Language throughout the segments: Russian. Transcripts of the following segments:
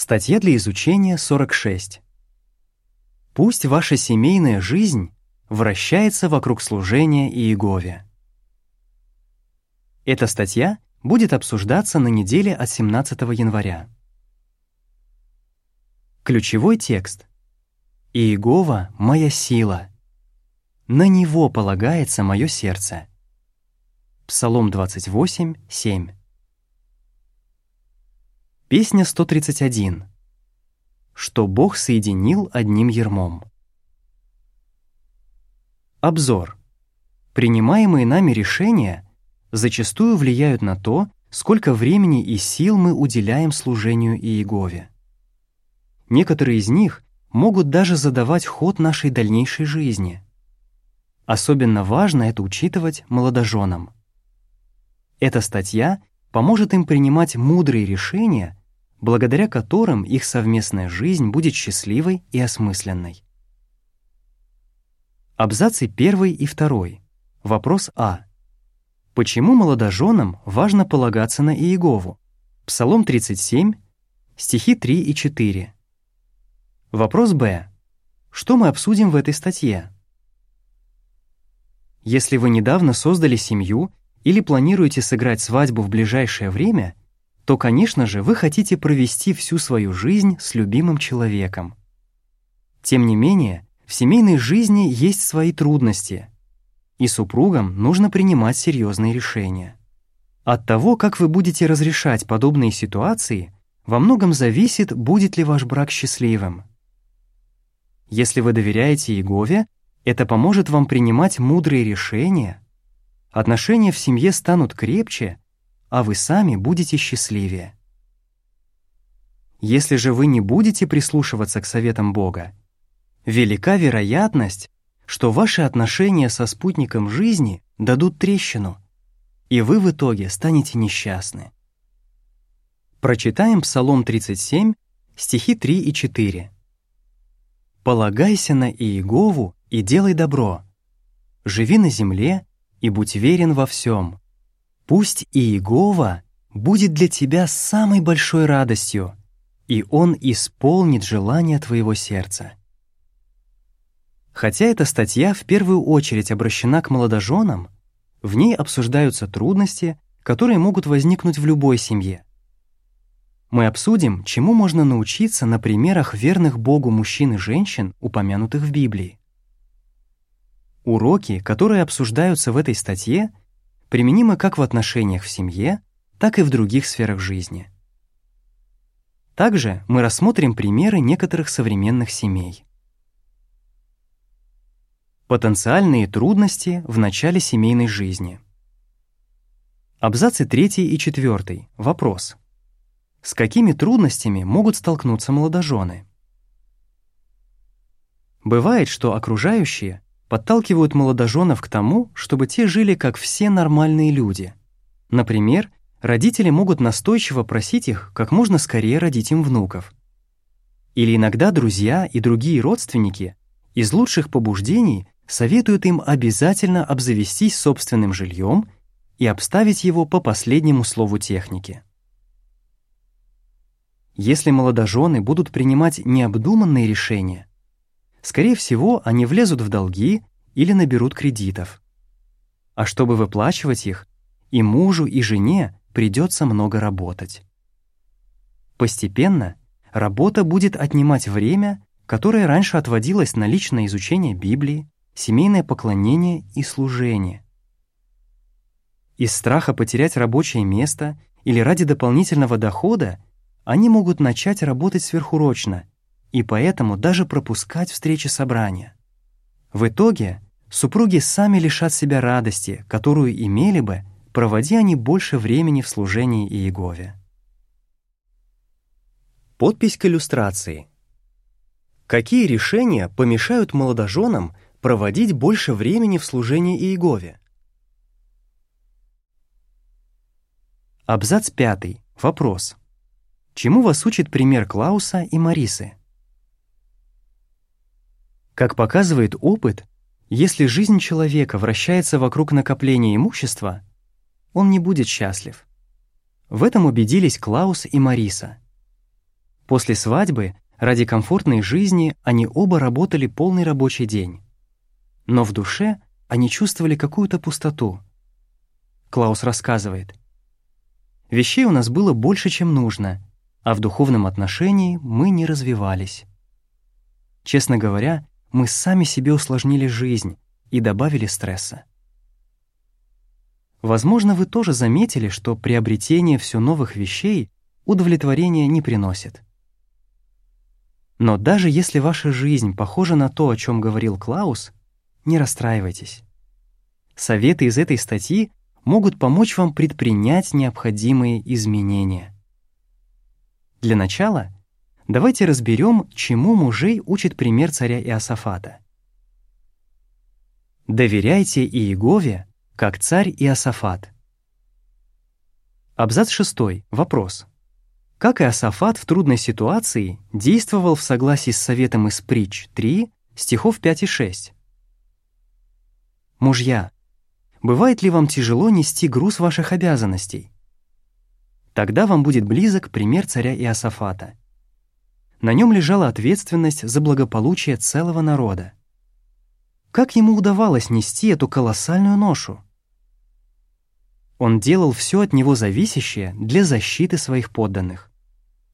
Статья для изучения 46. Пусть ваша семейная жизнь вращается вокруг служения Иегове. Эта статья будет обсуждаться на неделе от 17 января. Ключевой текст. «Иегова — моя сила. На него полагается мое сердце». Псалом 28, 7. Песня 131. Что Бог соединил одним ермом. Обзор. Принимаемые нами решения зачастую влияют на то, сколько времени и сил мы уделяем служению Иегове. Некоторые из них могут даже задавать ход нашей дальнейшей жизни. Особенно важно это учитывать молодоженам. Эта статья поможет им принимать мудрые решения, благодаря которым их совместная жизнь будет счастливой и осмысленной. Абзацы 1 и 2. Вопрос А. Почему молодоженам важно полагаться на Иегову? Псалом 37, стихи 3 и 4. Вопрос Б. Что мы обсудим в этой статье? Если вы недавно создали семью или планируете сыграть свадьбу в ближайшее время, то, конечно же, вы хотите провести всю свою жизнь с любимым человеком. Тем не менее, в семейной жизни есть свои трудности, и супругам нужно принимать серьезные решения. От того, как вы будете разрешать подобные ситуации, во многом зависит, будет ли ваш брак счастливым. Если вы доверяете Иегове, это поможет вам принимать мудрые решения, отношения в семье станут крепче, а вы сами будете счастливее. Если же вы не будете прислушиваться к советам Бога, велика вероятность, что ваши отношения со спутником жизни дадут трещину, и вы в итоге станете несчастны. Прочитаем Псалом 37, стихи 3 и 4. «Полагайся на Иегову и делай добро, живи на земле и будь верен во всем, Пусть Иегова будет для тебя самой большой радостью, и Он исполнит желание твоего сердца. Хотя эта статья в первую очередь обращена к молодоженам, в ней обсуждаются трудности, которые могут возникнуть в любой семье. Мы обсудим, чему можно научиться на примерах верных Богу мужчин и женщин, упомянутых в Библии. Уроки, которые обсуждаются в этой статье — применимы как в отношениях в семье, так и в других сферах жизни. Также мы рассмотрим примеры некоторых современных семей. Потенциальные трудности в начале семейной жизни. Абзацы 3 и 4. Вопрос. С какими трудностями могут столкнуться молодожены? Бывает, что окружающие подталкивают молодоженов к тому, чтобы те жили как все нормальные люди. Например, родители могут настойчиво просить их как можно скорее родить им внуков. Или иногда друзья и другие родственники из лучших побуждений советуют им обязательно обзавестись собственным жильем и обставить его по последнему слову техники. Если молодожены будут принимать необдуманные решения, Скорее всего, они влезут в долги или наберут кредитов. А чтобы выплачивать их, и мужу, и жене придется много работать. Постепенно работа будет отнимать время, которое раньше отводилось на личное изучение Библии, семейное поклонение и служение. Из страха потерять рабочее место или ради дополнительного дохода они могут начать работать сверхурочно и поэтому даже пропускать встречи собрания. В итоге супруги сами лишат себя радости, которую имели бы, проводи они больше времени в служении Иегове. Подпись к иллюстрации. Какие решения помешают молодоженам проводить больше времени в служении Иегове? Абзац 5. Вопрос. Чему вас учит пример Клауса и Марисы? Как показывает опыт, если жизнь человека вращается вокруг накопления имущества, он не будет счастлив. В этом убедились Клаус и Мариса. После свадьбы, ради комфортной жизни, они оба работали полный рабочий день. Но в душе они чувствовали какую-то пустоту. Клаус рассказывает. «Вещей у нас было больше, чем нужно, а в духовном отношении мы не развивались. Честно говоря, мы сами себе усложнили жизнь и добавили стресса. Возможно, вы тоже заметили, что приобретение все новых вещей удовлетворения не приносит. Но даже если ваша жизнь похожа на то, о чем говорил Клаус, не расстраивайтесь. Советы из этой статьи могут помочь вам предпринять необходимые изменения. Для начала давайте разберем, чему мужей учит пример царя Иосафата. Доверяйте Иегове, как царь Иосафат. Абзац 6. Вопрос. Как Иосафат в трудной ситуации действовал в согласии с советом из притч 3, стихов 5 и 6? Мужья, бывает ли вам тяжело нести груз ваших обязанностей? Тогда вам будет близок пример царя Иосафата. На нем лежала ответственность за благополучие целого народа. Как ему удавалось нести эту колоссальную ношу? Он делал все от него зависящее для защиты своих подданных.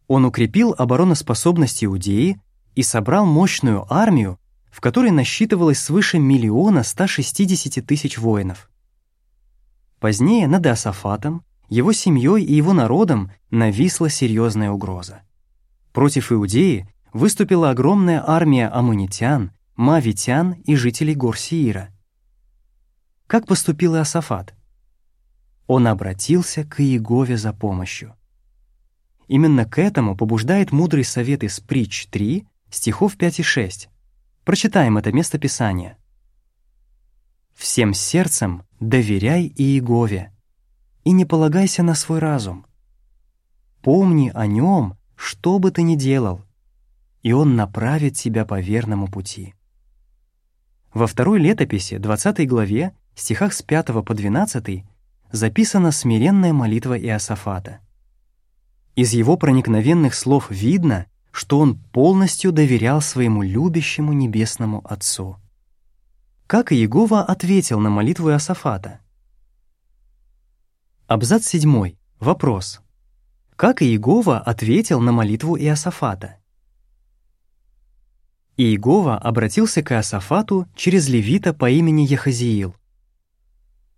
Он укрепил обороноспособность Иудеи и собрал мощную армию, в которой насчитывалось свыше миллиона 160 тысяч воинов. Позднее над Иосафатом его семьей и его народом нависла серьезная угроза. Против Иудеи выступила огромная армия амунитян, мавитян и жителей гор Сиира. Как поступил Иосафат? Он обратился к Иегове за помощью. Именно к этому побуждает мудрый совет из притч 3, стихов 5 и 6. Прочитаем это место Писания. «Всем сердцем доверяй Иегове, и не полагайся на свой разум. Помни о нем, что бы ты ни делал, и он направит тебя по верному пути». Во второй летописи, 20 главе, стихах с 5 по 12, записана смиренная молитва Иосафата. Из его проникновенных слов видно, что он полностью доверял своему любящему небесному Отцу. Как Иегова ответил на молитву Иосафата? Абзац 7. Вопрос. Как Иегова ответил на молитву Иосафата? Иегова обратился к Иосафату через левита по имени Яхазиил.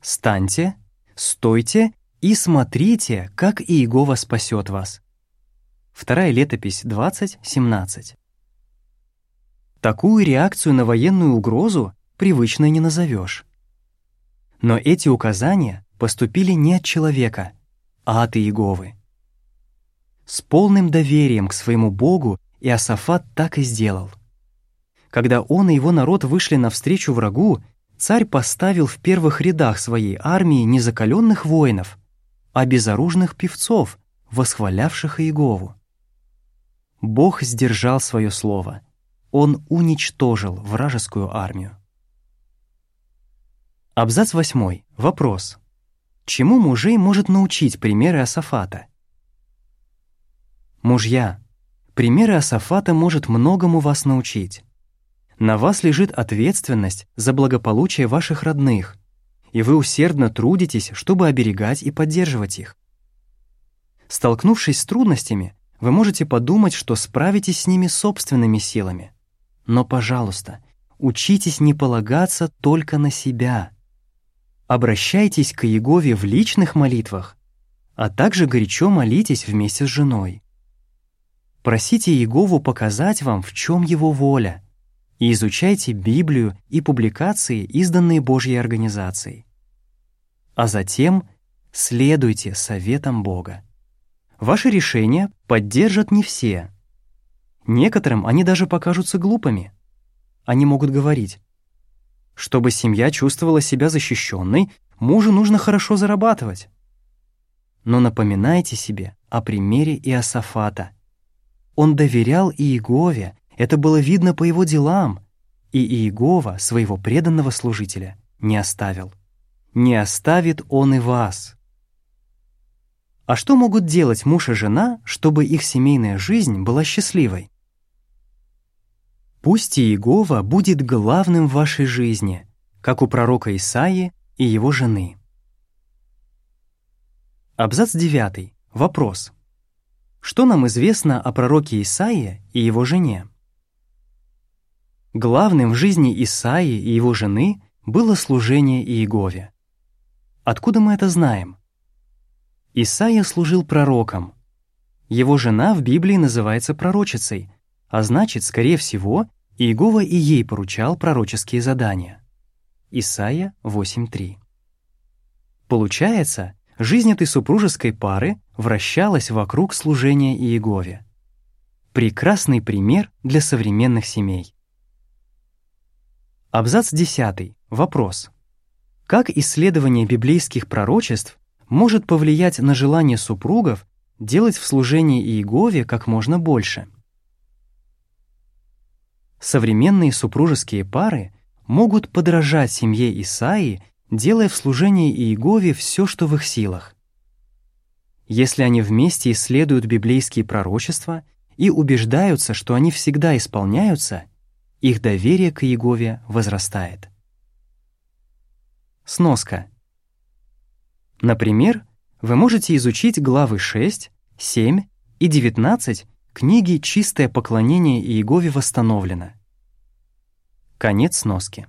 «Станьте, стойте и смотрите, как Иегова спасет вас». Вторая летопись 20.17. Такую реакцию на военную угрозу привычной не назовешь. Но эти указания поступили не от человека, а от Иеговы. С полным доверием к своему Богу Иосафат так и сделал. Когда он и его народ вышли навстречу врагу, царь поставил в первых рядах своей армии не закаленных воинов, а безоружных певцов, восхвалявших Иегову. Бог сдержал свое слово. Он уничтожил вражескую армию. Абзац 8. Вопрос. Чему мужей может научить примеры Асафата? Мужья, примеры Асафата может многому вас научить. На вас лежит ответственность за благополучие ваших родных, и вы усердно трудитесь, чтобы оберегать и поддерживать их. Столкнувшись с трудностями, вы можете подумать, что справитесь с ними собственными силами. Но, пожалуйста, учитесь не полагаться только на себя — Обращайтесь к Иегове в личных молитвах, а также горячо молитесь вместе с женой. Просите Иегову показать вам, в чем его воля, и изучайте Библию и публикации, изданные Божьей организацией. А затем следуйте советам Бога. Ваши решения поддержат не все. Некоторым они даже покажутся глупыми. Они могут говорить, чтобы семья чувствовала себя защищенной, мужу нужно хорошо зарабатывать. Но напоминайте себе о примере Иосафата. Он доверял Иегове, это было видно по его делам, и Иегова, своего преданного служителя, не оставил. Не оставит он и вас. А что могут делать муж и жена, чтобы их семейная жизнь была счастливой? Пусть Иегова будет главным в вашей жизни, как у пророка Исаии и его жены. Абзац 9. Вопрос. Что нам известно о пророке Исаии и его жене? Главным в жизни Исаии и его жены было служение Иегове. Откуда мы это знаем? Исаия служил пророком. Его жена в Библии называется пророчицей, а значит, скорее всего, Иегова и ей поручал пророческие задания. Исаия 8.3. Получается, жизнь этой супружеской пары вращалась вокруг служения Иегове. Прекрасный пример для современных семей. Абзац 10. Вопрос. Как исследование библейских пророчеств может повлиять на желание супругов делать в служении Иегове как можно больше. Современные супружеские пары могут подражать семье Исаии, делая в служении Иегове все, что в их силах. Если они вместе исследуют библейские пророчества и убеждаются, что они всегда исполняются, их доверие к Иегове возрастает. Сноска. Например, вы можете изучить главы 6, 7 и 19 книги «Чистое поклонение Иегове восстановлено». Конец сноски.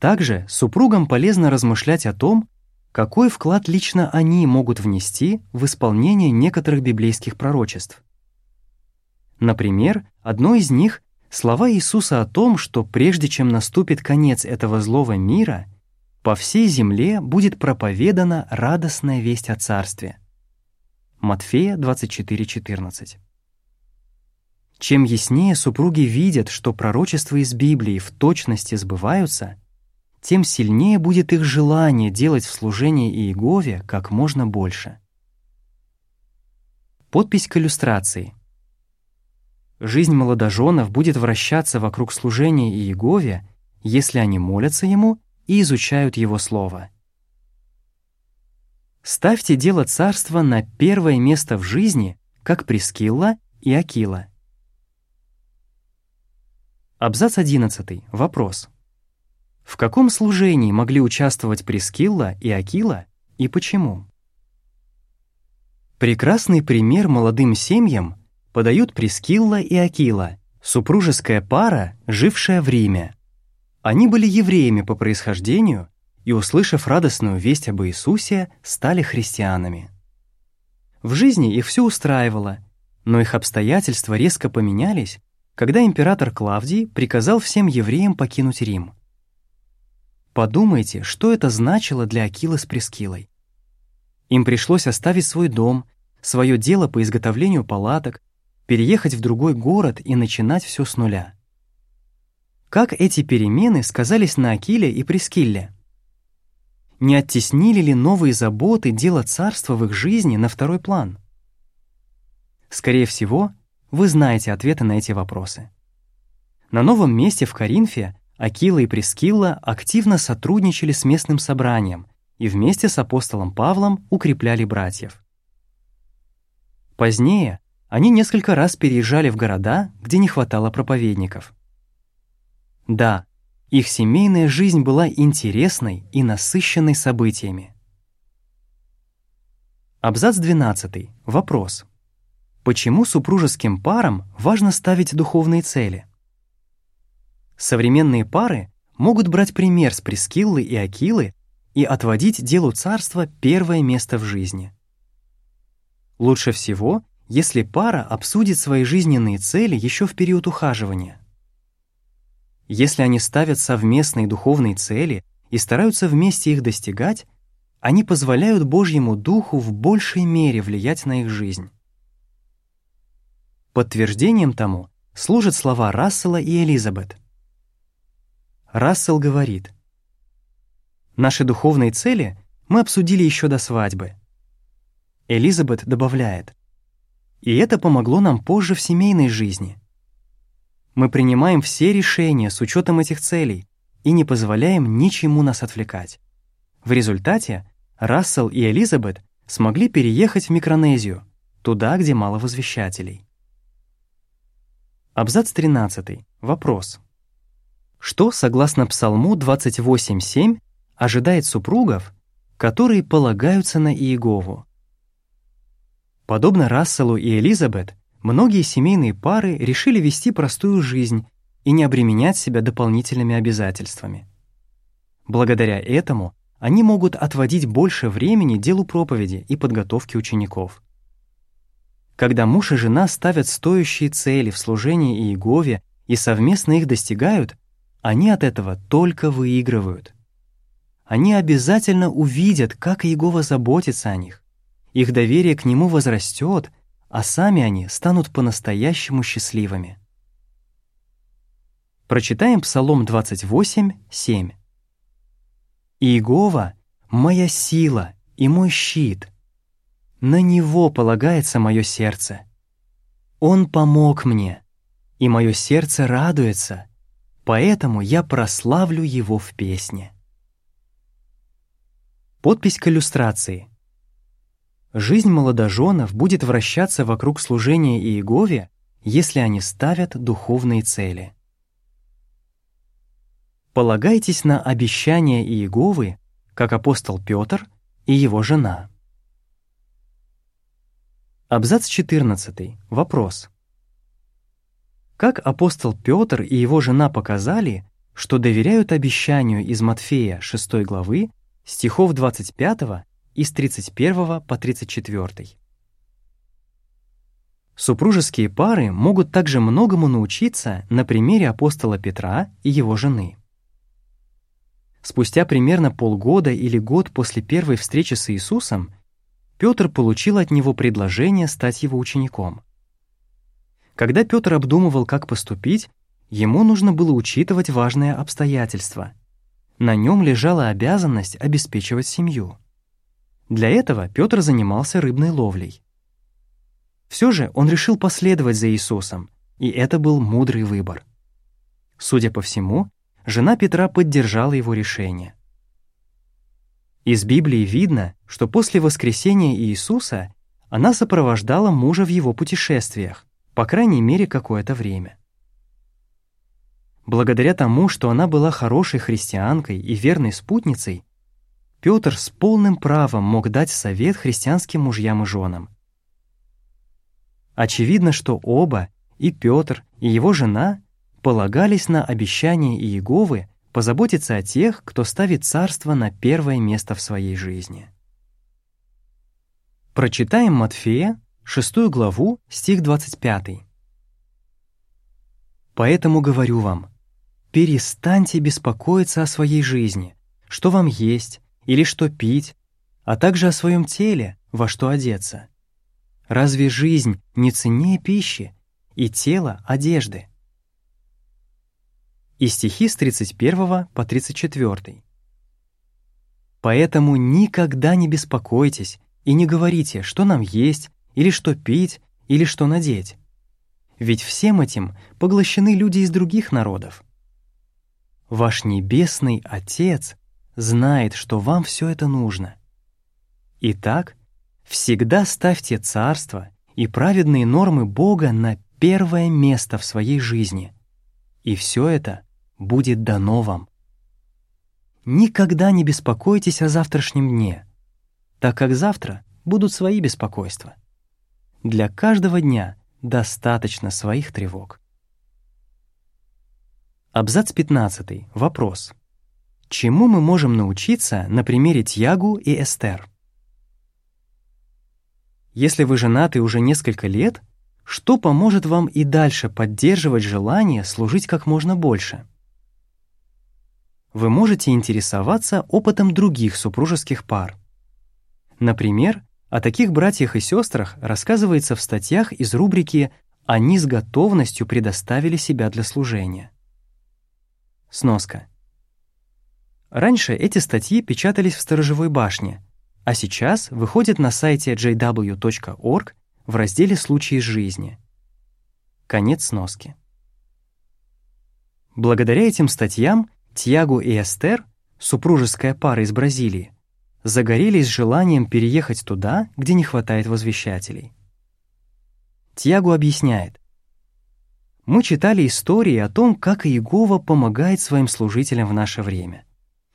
Также супругам полезно размышлять о том, какой вклад лично они могут внести в исполнение некоторых библейских пророчеств. Например, одно из них — слова Иисуса о том, что прежде чем наступит конец этого злого мира — по всей земле будет проповедана радостная весть о Царстве. Матфея 24:14. Чем яснее супруги видят, что пророчества из Библии в точности сбываются, тем сильнее будет их желание делать в служении Иегове как можно больше. Подпись к иллюстрации. Жизнь молодоженов будет вращаться вокруг служения Иегове, если они молятся Ему и изучают Его Слово. Ставьте дело царства на первое место в жизни, как Прескилла и Акила. Абзац 11. Вопрос. В каком служении могли участвовать Прескилла и Акила и почему? Прекрасный пример молодым семьям подают Прескилла и Акила, супружеская пара, жившая в Риме. Они были евреями по происхождению и, услышав радостную весть об Иисусе, стали христианами. В жизни их все устраивало, но их обстоятельства резко поменялись, когда император Клавдий приказал всем евреям покинуть Рим. Подумайте, что это значило для Акилы с Прескилой. Им пришлось оставить свой дом, свое дело по изготовлению палаток, переехать в другой город и начинать все с нуля. Как эти перемены сказались на Акиле и Прескилле? Не оттеснили ли новые заботы дела царства в их жизни на второй план? Скорее всего, вы знаете ответы на эти вопросы. На новом месте в Коринфе Акила и Прескилла активно сотрудничали с местным собранием и вместе с апостолом Павлом укрепляли братьев. Позднее они несколько раз переезжали в города, где не хватало проповедников. Да, их семейная жизнь была интересной и насыщенной событиями. Абзац 12. Вопрос. Почему супружеским парам важно ставить духовные цели? Современные пары могут брать пример с Прескиллы и Акилы и отводить делу царства первое место в жизни. Лучше всего, если пара обсудит свои жизненные цели еще в период ухаживания. Если они ставят совместные духовные цели и стараются вместе их достигать, они позволяют Божьему Духу в большей мере влиять на их жизнь. Подтверждением тому служат слова Рассела и Элизабет. Рассел говорит, «Наши духовные цели мы обсудили еще до свадьбы». Элизабет добавляет, «И это помогло нам позже в семейной жизни. Мы принимаем все решения с учетом этих целей и не позволяем ничему нас отвлекать. В результате Рассел и Элизабет смогли переехать в Микронезию, туда, где мало возвещателей. Абзац 13. Вопрос. Что, согласно Псалму 28.7, ожидает супругов, которые полагаются на Иегову? Подобно Расселу и Элизабет, многие семейные пары решили вести простую жизнь и не обременять себя дополнительными обязательствами. Благодаря этому они могут отводить больше времени делу проповеди и подготовке учеников. Когда муж и жена ставят стоящие цели в служении Иегове и совместно их достигают, они от этого только выигрывают. Они обязательно увидят, как Иегова заботится о них. Их доверие к Нему возрастет, а сами они станут по-настоящему счастливыми. Прочитаем Псалом 28, 7. «Иегова — моя сила и мой щит, на Него полагается мое сердце. Он помог мне, и мое сердце радуется, поэтому я прославлю Его в песне. Подпись к иллюстрации. Жизнь молодоженов будет вращаться вокруг служения Иегове, если они ставят духовные цели. Полагайтесь на обещания Иеговы, как апостол Петр и его жена. Абзац 14. Вопрос. Как апостол Петр и его жена показали, что доверяют обещанию из Матфея 6 главы, стихов 25 и с 31 по 34. Супружеские пары могут также многому научиться на примере апостола Петра и его жены. Спустя примерно полгода или год после первой встречи с Иисусом Петр получил от него предложение стать его учеником. Когда Петр обдумывал, как поступить, ему нужно было учитывать важное обстоятельство. На нем лежала обязанность обеспечивать семью. Для этого Петр занимался рыбной ловлей. Все же он решил последовать за Иисусом, и это был мудрый выбор. Судя по всему, жена Петра поддержала его решение. Из Библии видно, что после воскресения Иисуса она сопровождала мужа в его путешествиях, по крайней мере, какое-то время. Благодаря тому, что она была хорошей христианкой и верной спутницей, Петр с полным правом мог дать совет христианским мужьям и женам. Очевидно, что оба, и Петр, и его жена, полагались на обещание Иеговы позаботиться о тех, кто ставит царство на первое место в своей жизни. Прочитаем Матфея, 6 главу, стих 25. «Поэтому говорю вам, перестаньте беспокоиться о своей жизни, что вам есть или что пить, а также о своем теле, во что одеться. Разве жизнь не ценнее пищи и тело — одежды? и стихи с 31 по 34. «Поэтому никогда не беспокойтесь и не говорите, что нам есть, или что пить, или что надеть. Ведь всем этим поглощены люди из других народов. Ваш Небесный Отец знает, что вам все это нужно. Итак, всегда ставьте царство и праведные нормы Бога на первое место в своей жизни. И все это будет дано вам. Никогда не беспокойтесь о завтрашнем дне, так как завтра будут свои беспокойства. Для каждого дня достаточно своих тревог. Абзац 15. Вопрос. Чему мы можем научиться на примере Тьягу и Эстер? Если вы женаты уже несколько лет, что поможет вам и дальше поддерживать желание служить как можно больше? вы можете интересоваться опытом других супружеских пар. Например, о таких братьях и сестрах рассказывается в статьях из рубрики «Они с готовностью предоставили себя для служения». Сноска. Раньше эти статьи печатались в сторожевой башне, а сейчас выходят на сайте jw.org в разделе «Случаи из жизни». Конец сноски. Благодаря этим статьям Тьягу и Эстер, супружеская пара из Бразилии, загорелись желанием переехать туда, где не хватает возвещателей. Тьяго объясняет. Мы читали истории о том, как Иегова помогает своим служителям в наше время.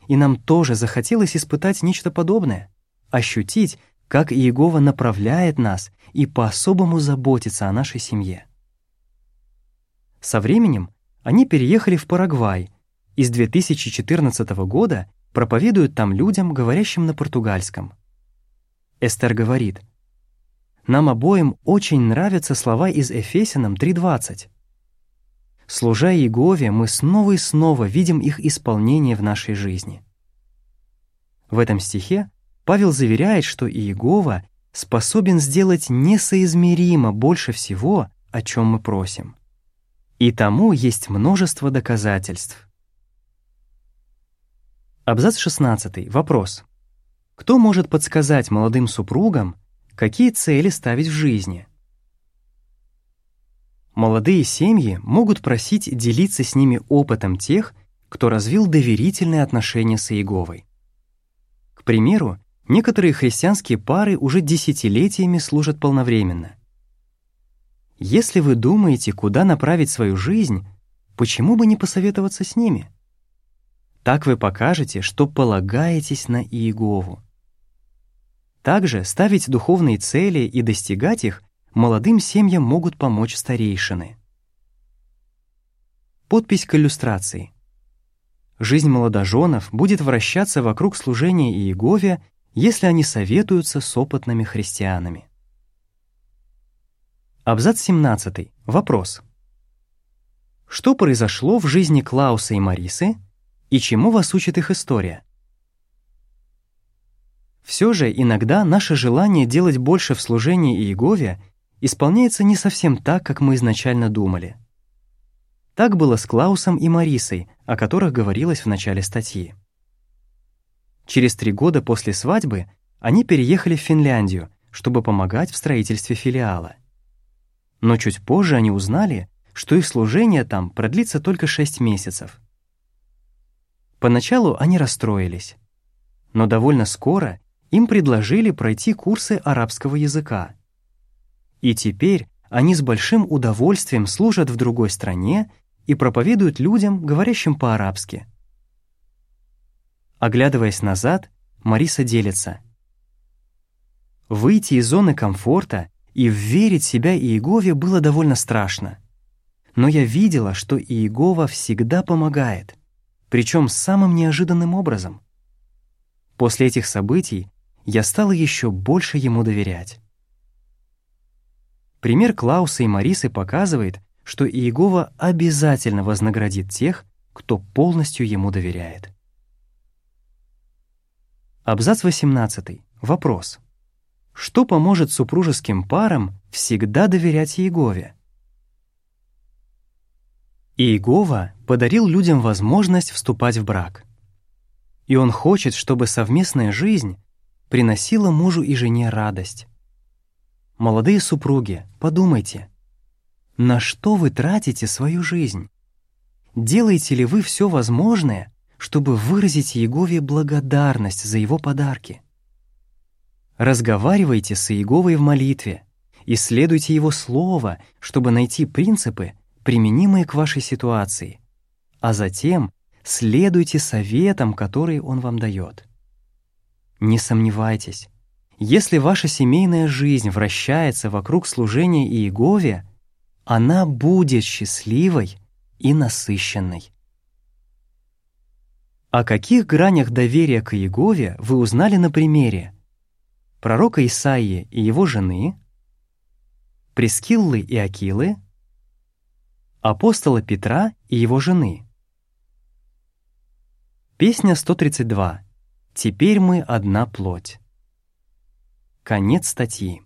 И нам тоже захотелось испытать нечто подобное, ощутить, как Иегова направляет нас и по-особому заботится о нашей семье. Со временем они переехали в Парагвай и с 2014 года проповедуют там людям, говорящим на португальском. Эстер говорит, «Нам обоим очень нравятся слова из Эфесянам 3.20. Служа Иегове, мы снова и снова видим их исполнение в нашей жизни». В этом стихе Павел заверяет, что Иегова способен сделать несоизмеримо больше всего, о чем мы просим. И тому есть множество доказательств. Абзац 16. Вопрос. Кто может подсказать молодым супругам, какие цели ставить в жизни? Молодые семьи могут просить делиться с ними опытом тех, кто развил доверительные отношения с Иеговой. К примеру, некоторые христианские пары уже десятилетиями служат полновременно. Если вы думаете, куда направить свою жизнь, почему бы не посоветоваться с ними? Так вы покажете, что полагаетесь на Иегову. Также ставить духовные цели и достигать их молодым семьям могут помочь старейшины. Подпись к иллюстрации. Жизнь молодоженов будет вращаться вокруг служения Иегове, если они советуются с опытными христианами. Абзац 17. Вопрос. Что произошло в жизни Клауса и Марисы, и чему вас учит их история? Все же иногда наше желание делать больше в служении Иегове исполняется не совсем так, как мы изначально думали. Так было с Клаусом и Марисой, о которых говорилось в начале статьи. Через три года после свадьбы они переехали в Финляндию, чтобы помогать в строительстве филиала. Но чуть позже они узнали, что их служение там продлится только шесть месяцев. Поначалу они расстроились, но довольно скоро им предложили пройти курсы арабского языка. И теперь они с большим удовольствием служат в другой стране и проповедуют людям, говорящим по-арабски. Оглядываясь назад, Мариса делится. Выйти из зоны комфорта и верить себя Иегове было довольно страшно. Но я видела, что Иегова всегда помогает — причем самым неожиданным образом. После этих событий я стала еще больше ему доверять. Пример Клауса и Марисы показывает, что Иегова обязательно вознаградит тех, кто полностью ему доверяет. Абзац 18. Вопрос. Что поможет супружеским парам всегда доверять Иегове? Иегова подарил людям возможность вступать в брак. И он хочет, чтобы совместная жизнь приносила мужу и жене радость. Молодые супруги, подумайте, на что вы тратите свою жизнь? Делаете ли вы все возможное, чтобы выразить Иегове благодарность за его подарки? Разговаривайте с Иеговой в молитве, исследуйте его слово, чтобы найти принципы, применимые к вашей ситуации, а затем следуйте советам, которые он вам дает. Не сомневайтесь, если ваша семейная жизнь вращается вокруг служения Иегове, она будет счастливой и насыщенной. О каких гранях доверия к Иегове вы узнали на примере пророка Исаии и его жены, Прескиллы и Акилы, апостола Петра и его жены. Песня 132. «Теперь мы одна плоть». Конец статьи.